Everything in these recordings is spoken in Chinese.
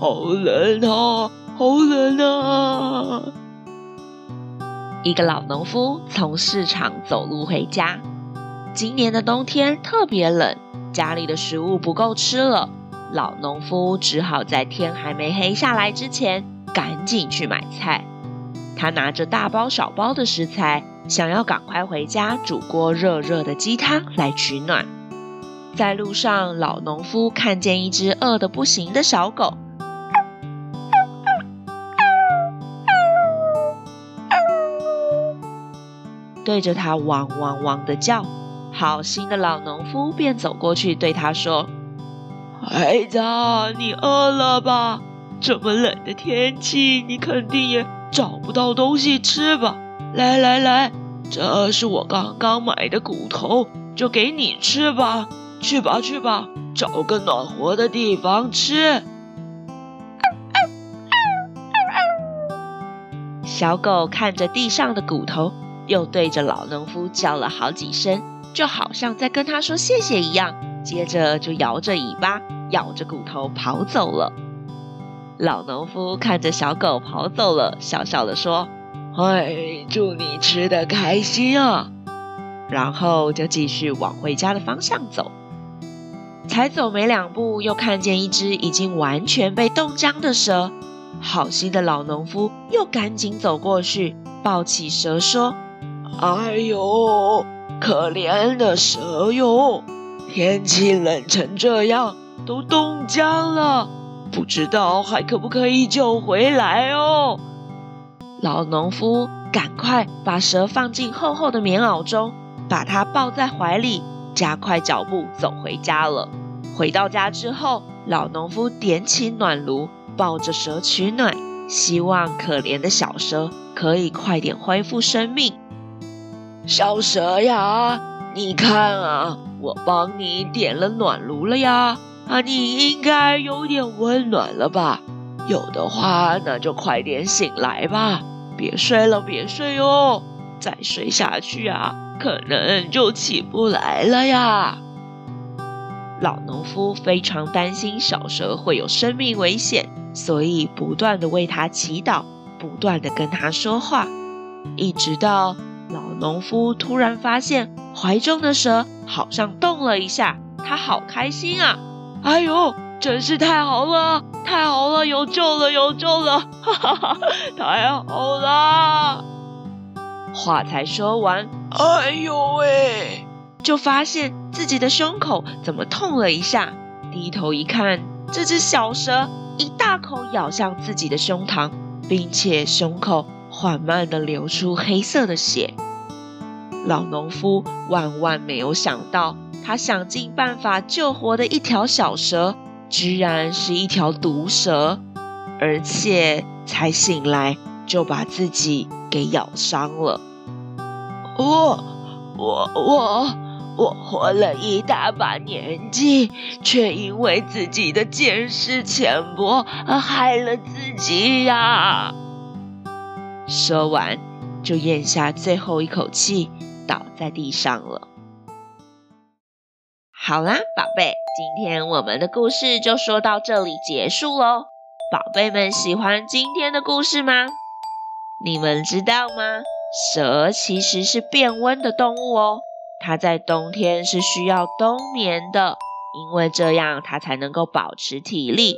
好冷啊，好冷啊！一个老农夫从市场走路回家。今年的冬天特别冷，家里的食物不够吃了。老农夫只好在天还没黑下来之前，赶紧去买菜。他拿着大包小包的食材，想要赶快回家煮锅热热的鸡汤来取暖。在路上，老农夫看见一只饿得不行的小狗，对着他汪汪汪的叫。好心的老农夫便走过去对他说：“孩子，你饿了吧？这么冷的天气，你肯定也找不到东西吃吧？来来来，这是我刚刚买的骨头，就给你吃吧。去吧去吧，找个暖和的地方吃。”小狗看着地上的骨头，又对着老农夫叫了好几声。就好像在跟他说谢谢一样，接着就摇着尾巴，咬着骨头跑走了。老农夫看着小狗跑走了，笑笑地说：“哎，祝你吃得开心啊！”然后就继续往回家的方向走。才走没两步，又看见一只已经完全被冻僵的蛇。好心的老农夫又赶紧走过去，抱起蛇说：“哎呦！”可怜的蛇哟，天气冷成这样，都冻僵了，不知道还可不可以救回来哦。老农夫赶快把蛇放进厚厚的棉袄中，把它抱在怀里，加快脚步走回家了。回到家之后，老农夫点起暖炉，抱着蛇取暖，希望可怜的小蛇可以快点恢复生命。小蛇呀，你看啊，我帮你点了暖炉了呀，啊，你应该有点温暖了吧？有的话，那就快点醒来吧，别睡了，别睡哦，再睡下去啊，可能就起不来了呀。老农夫非常担心小蛇会有生命危险，所以不断地为它祈祷，不断地跟它说话，一直到。老农夫突然发现怀中的蛇好像动了一下，他好开心啊！哎呦，真是太好了，太好了，有救了，有救了！哈哈哈，太好了！话才说完，哎呦喂，就发现自己的胸口怎么痛了一下，低头一看，这只小蛇一大口咬向自己的胸膛，并且胸口。缓慢地流出黑色的血。老农夫万万没有想到，他想尽办法救活的一条小蛇，居然是一条毒蛇，而且才醒来就把自己给咬伤了。我、我、我、我活了一大把年纪，却因为自己的见识浅薄而害了自己呀！说完，就咽下最后一口气，倒在地上了。好啦，宝贝，今天我们的故事就说到这里结束喽。宝贝们喜欢今天的故事吗？你们知道吗？蛇其实是变温的动物哦，它在冬天是需要冬眠的，因为这样它才能够保持体力。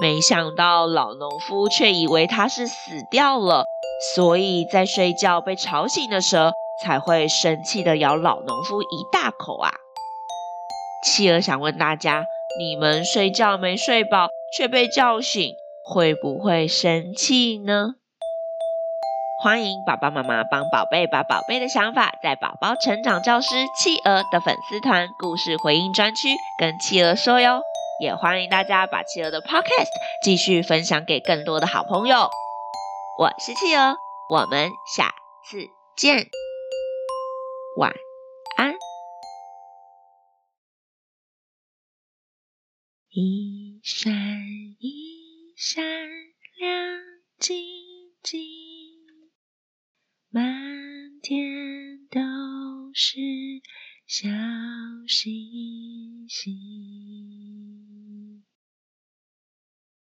没想到老农夫却以为它是死掉了。所以在睡觉被吵醒的蛇才会生气的咬老农夫一大口啊。企鹅想问大家你们睡觉没睡饱却被叫醒会不会生气呢？欢迎爸爸妈妈帮宝贝把宝贝的想法在宝宝成长教师企鹅的粉丝团故事回应专区跟企鹅说哟。也欢迎大家把企鹅的 podcast 继续分享给更多的好朋友。我吸气哦我们下次见。晚安。一闪一闪亮晶晶满天都是小星星。